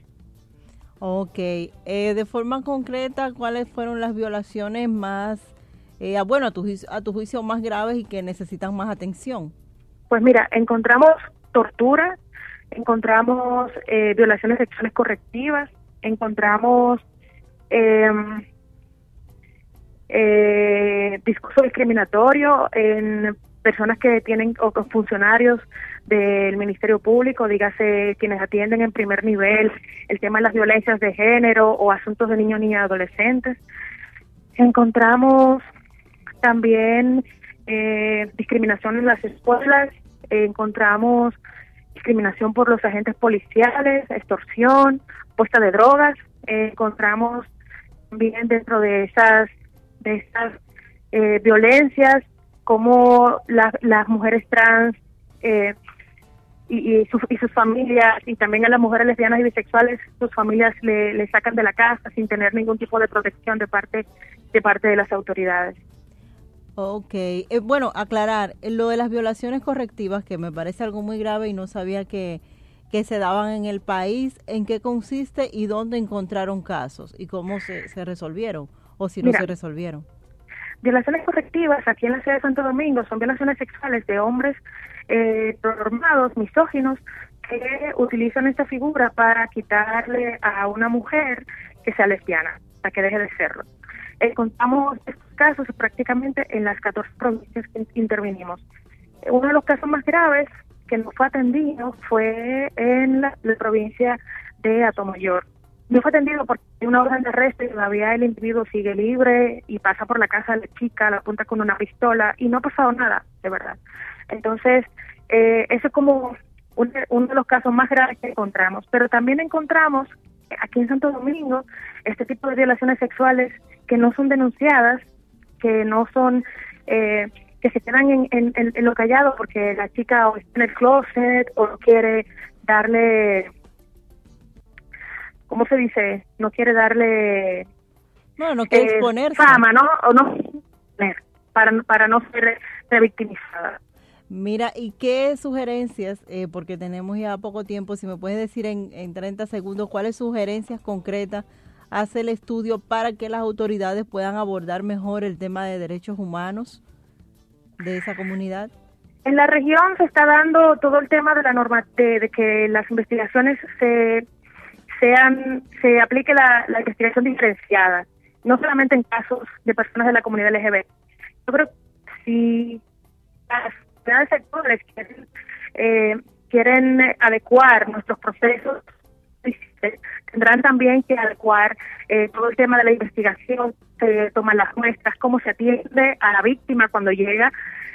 Ok, eh, de forma concreta, ¿cuáles fueron las violaciones más, eh, a- bueno, a tu, a tu juicio más graves y que necesitan más atención? Pues mira, encontramos tortura, encontramos eh, violaciones sexuales correctivas, encontramos em, eh, discurso discriminatorio en personas que tienen o con funcionarios del Ministerio Público, dígase quienes atienden en primer nivel el tema de las violencias de género o asuntos de niños, niñas y adolescentes. Encontramos también eh, discriminación en las escuelas, encontramos discriminación por los agentes policiales, extorsión, puesta de drogas, eh, encontramos también dentro de esas de esas eh, violencias como la- las mujeres trans eh, y, y, su- y sus familias y también a las mujeres lesbianas y bisexuales sus familias le, le sacan de la casa sin tener ningún tipo de protección de parte de parte de las autoridades. Ok, eh, bueno, aclarar, eh, lo de las violaciones correctivas, que me parece algo muy grave y no sabía que, que se daban en el país, ¿en qué consiste y dónde encontraron casos y cómo se, se resolvieron o si no Mira. se resolvieron? Violaciones correctivas aquí en la ciudad de Santo Domingo son violaciones sexuales de hombres eh, normados, misóginos, que utilizan esta figura para quitarle a una mujer que sea lesbiana, para que deje de serlo. Encontramos estos casos prácticamente en las 14 provincias que intervinimos. Uno de los casos más graves que no fue atendido fue en la, provincia de Atomayor. No fue atendido porque hay una orden de arresto y todavía el individuo sigue libre y pasa por la casa de la chica, la apunta con una pistola y no ha pasado nada, de verdad. Entonces, eh, eso es como un- uno de los casos más graves que encontramos. Pero también encontramos aquí en Santo Domingo este tipo de violaciones sexuales que no son denunciadas, que no son eh, que se quedan en, en, lo callado porque la chica o está en el closet o no quiere darle, ¿cómo se dice? No quiere darle No, no quiere eh, exponerse. fama, ¿no? O no para, para no ser revictimizada. Mira, ¿y qué sugerencias, eh, porque tenemos ya poco tiempo, si me puedes decir en, en 30 segundos, cuáles sugerencias concretas hace el estudio para que las autoridades puedan abordar mejor el tema de derechos humanos de esa comunidad? En la región se está dando todo el tema de la norma de, de que las investigaciones se sean se aplique la, la investigación diferenciada, no solamente en casos de personas de la comunidad LGBT. Yo creo que si las comunidades sectores quieren, eh, quieren adecuar nuestros procesos, tendrán también que adecuar eh, todo el tema de la investigación, se toman las muestras, cómo se atiende a la víctima cuando llega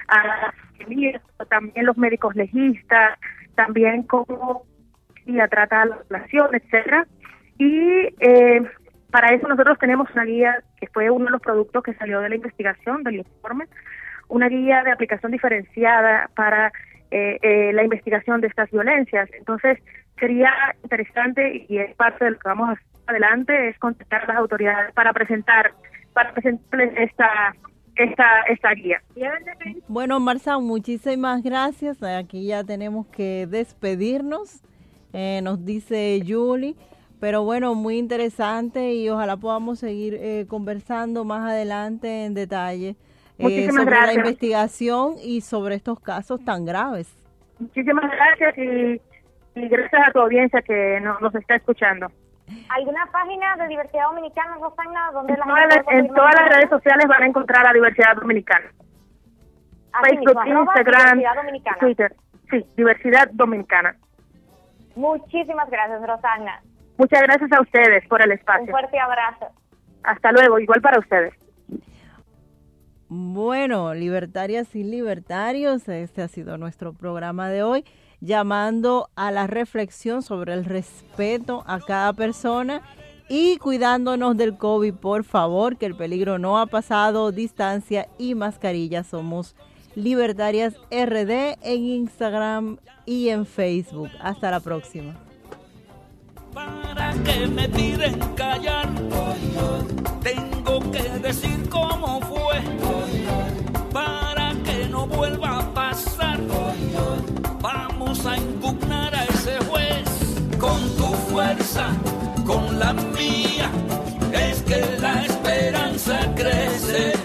a las familias, también los médicos legistas, también cómo ella trata la población, etcétera. Y eh, para eso nosotros tenemos una guía que fue uno de los productos que salió de la investigación, del informe, una guía de aplicación diferenciada para eh, eh, la investigación de estas violencias. Entonces, sería interesante y es parte de lo que vamos a hacer adelante, es contactar a las autoridades para presentar, para presentarles esta, esta, esta guía. Bueno, Marza, muchísimas gracias. Aquí ya tenemos que despedirnos, eh, nos dice Julie. Pero bueno, muy interesante y ojalá podamos seguir eh, conversando más adelante en detalle eh, Muchísimas sobre la gracias. investigación y sobre estos casos tan graves. Muchísimas gracias y, y gracias a tu audiencia que no- nos está escuchando. ¿Alguna página de diversidad dominicana, Rosana, donde En la todas, gente las, en todas las redes sociales van a encontrar la diversidad dominicana. Así Facebook, mismo, Instagram, Dominicana. Twitter. Sí, diversidad dominicana. Muchísimas gracias, Rosana. Muchas gracias a ustedes por el Un espacio. fuerte abrazo. Hasta luego, igual para ustedes. Bueno, libertarias y libertarios, este ha sido nuestro programa de hoy, llamando a la reflexión sobre el respeto a cada persona y cuidándonos del COVID, por favor, que el peligro no ha pasado, distancia y mascarilla. Somos Libertarias RD en Instagram y en Facebook. Hasta la próxima. Para que me piden callar. Tengo que decir cómo fue para que no vuelva a pasar. Vamos a impugnar a ese juez con tu fuerza, con la mía. Es que la esperanza crece.